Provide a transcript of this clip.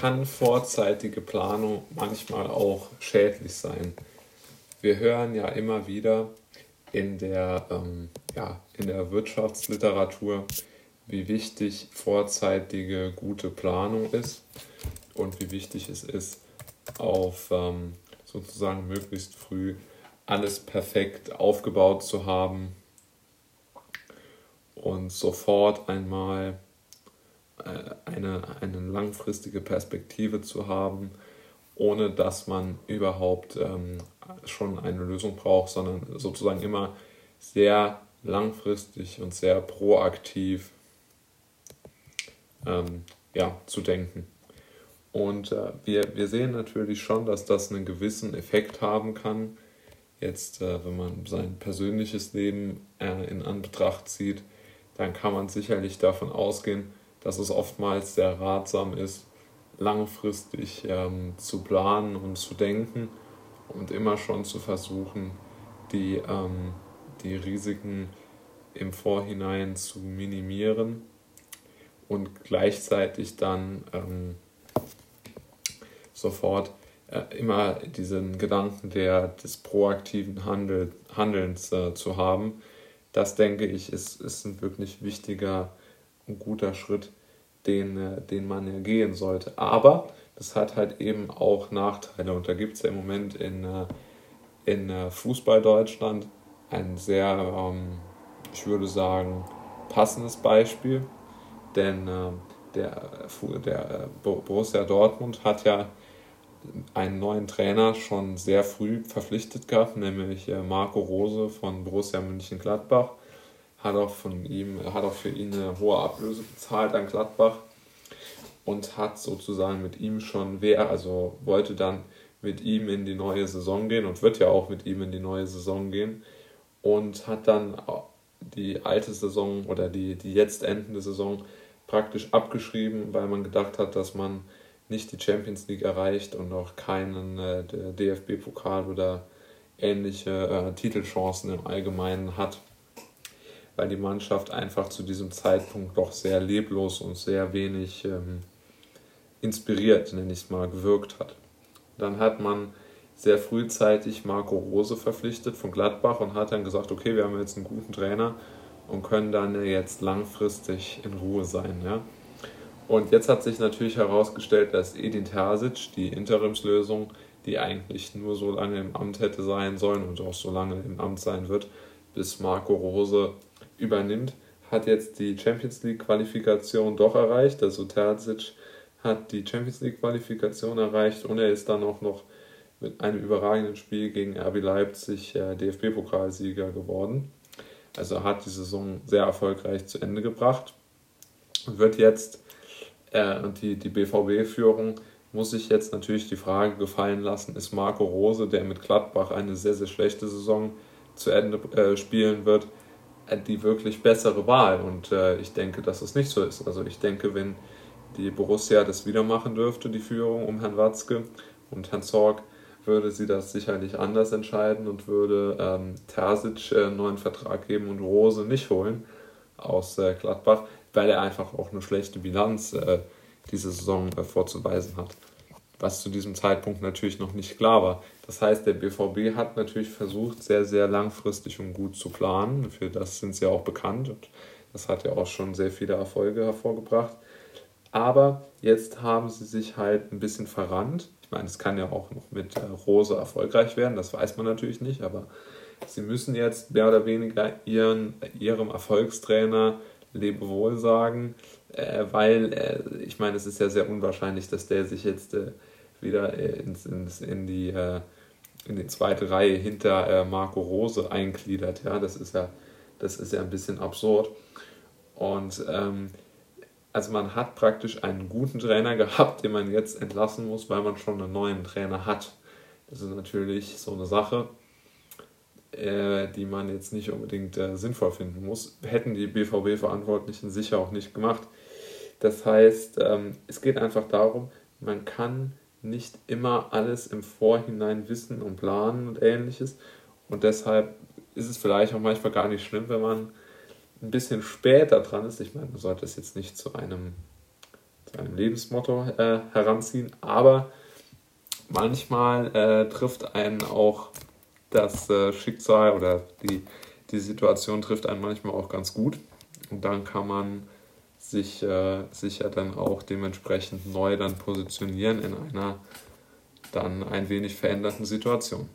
kann vorzeitige Planung manchmal auch schädlich sein. Wir hören ja immer wieder in der, ähm, ja, in der Wirtschaftsliteratur, wie wichtig vorzeitige gute Planung ist und wie wichtig es ist, auf ähm, sozusagen möglichst früh alles perfekt aufgebaut zu haben und sofort einmal eine, eine langfristige Perspektive zu haben, ohne dass man überhaupt ähm, schon eine Lösung braucht, sondern sozusagen immer sehr langfristig und sehr proaktiv ähm, ja, zu denken. Und äh, wir, wir sehen natürlich schon, dass das einen gewissen Effekt haben kann. Jetzt, äh, wenn man sein persönliches Leben äh, in Anbetracht zieht, dann kann man sicherlich davon ausgehen, dass es oftmals sehr ratsam ist, langfristig ähm, zu planen und zu denken und immer schon zu versuchen, die, ähm, die Risiken im Vorhinein zu minimieren und gleichzeitig dann ähm, sofort äh, immer diesen Gedanken der, des proaktiven Handel, Handelns äh, zu haben. Das denke ich ist, ist ein wirklich wichtiger und guter Schritt, den, äh, den man ja gehen sollte. Aber das hat halt eben auch Nachteile und da gibt es ja im Moment in, äh, in äh, Fußball Deutschland ein sehr, ähm, ich würde sagen, passendes Beispiel, denn der, der Borussia Dortmund hat ja einen neuen Trainer schon sehr früh verpflichtet gehabt, nämlich Marco Rose von Borussia München-Gladbach. Hat auch, von ihm, hat auch für ihn eine hohe Ablöse bezahlt an Gladbach und hat sozusagen mit ihm schon, wer, also wollte dann mit ihm in die neue Saison gehen und wird ja auch mit ihm in die neue Saison gehen und hat dann die alte Saison oder die, die jetzt endende Saison praktisch abgeschrieben, weil man gedacht hat, dass man nicht die Champions League erreicht und auch keinen äh, DFB-Pokal oder ähnliche äh, Titelchancen im Allgemeinen hat, weil die Mannschaft einfach zu diesem Zeitpunkt doch sehr leblos und sehr wenig ähm, inspiriert, nenne ich es mal, gewirkt hat. Dann hat man sehr frühzeitig Marco Rose verpflichtet von Gladbach und hat dann gesagt, okay, wir haben jetzt einen guten Trainer und können dann jetzt langfristig in Ruhe sein. Ja? Und jetzt hat sich natürlich herausgestellt, dass Edin Terzic, die Interimslösung, die eigentlich nur so lange im Amt hätte sein sollen und auch so lange im Amt sein wird, bis Marco Rose übernimmt, hat jetzt die Champions League Qualifikation doch erreicht. Also Terzic hat die Champions League Qualifikation erreicht und er ist dann auch noch mit einem überragenden Spiel gegen RB Leipzig äh, DFB-Pokalsieger geworden. Also hat die Saison sehr erfolgreich zu Ende gebracht und wird jetzt äh, und die, die BVB-Führung muss sich jetzt natürlich die Frage gefallen lassen, ist Marco Rose, der mit Gladbach eine sehr, sehr schlechte Saison zu Ende äh, spielen wird, die wirklich bessere Wahl. Und äh, ich denke, dass es nicht so ist. Also ich denke, wenn die Borussia das wieder machen dürfte, die Führung um Herrn Watzke und Herrn Zorg, würde sie das sicherlich anders entscheiden und würde ähm, Terzic äh, einen neuen Vertrag geben und Rose nicht holen aus äh, Gladbach weil er einfach auch eine schlechte Bilanz äh, diese Saison äh, vorzuweisen hat. Was zu diesem Zeitpunkt natürlich noch nicht klar war. Das heißt, der BVB hat natürlich versucht, sehr, sehr langfristig und gut zu planen. Für das sind sie auch bekannt und das hat ja auch schon sehr viele Erfolge hervorgebracht. Aber jetzt haben sie sich halt ein bisschen verrannt. Ich meine, es kann ja auch noch mit äh, Rose erfolgreich werden, das weiß man natürlich nicht, aber sie müssen jetzt mehr oder weniger ihren, ihrem Erfolgstrainer Lebewohl sagen, äh, weil äh, ich meine, es ist ja sehr unwahrscheinlich, dass der sich jetzt äh, wieder äh, ins, ins, in, die, äh, in die zweite Reihe hinter äh, Marco Rose eingliedert. Ja, das ist ja, das ist ja ein bisschen absurd. Und ähm, also man hat praktisch einen guten Trainer gehabt, den man jetzt entlassen muss, weil man schon einen neuen Trainer hat. Das ist natürlich so eine Sache äh, die man jetzt nicht unbedingt äh, sinnvoll finden muss, hätten die BVB-Verantwortlichen sicher auch nicht gemacht. Das heißt, ähm, es geht einfach darum, man kann nicht immer alles im Vorhinein wissen und planen und ähnliches. Und deshalb ist es vielleicht auch manchmal gar nicht schlimm, wenn man ein bisschen später dran ist. Ich meine, man sollte es jetzt nicht zu einem, zu einem Lebensmotto äh, heranziehen. Aber manchmal äh, trifft einen auch das äh, Schicksal oder die, die Situation trifft einen manchmal auch ganz gut. Und dann kann man sich, äh, sich ja dann auch dementsprechend neu dann positionieren in einer dann ein wenig veränderten Situation.